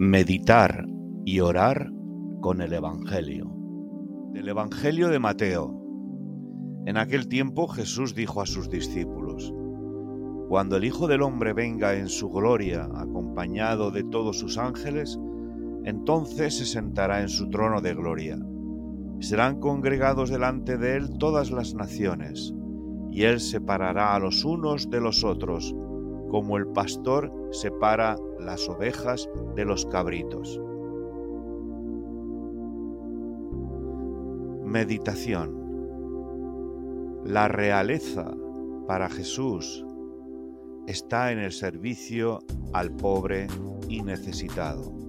Meditar y orar con el Evangelio. Del Evangelio de Mateo. En aquel tiempo Jesús dijo a sus discípulos, Cuando el Hijo del Hombre venga en su gloria, acompañado de todos sus ángeles, entonces se sentará en su trono de gloria. Serán congregados delante de él todas las naciones, y él separará a los unos de los otros, como el pastor separa las ovejas de los cabritos. Meditación La realeza para Jesús está en el servicio al pobre y necesitado.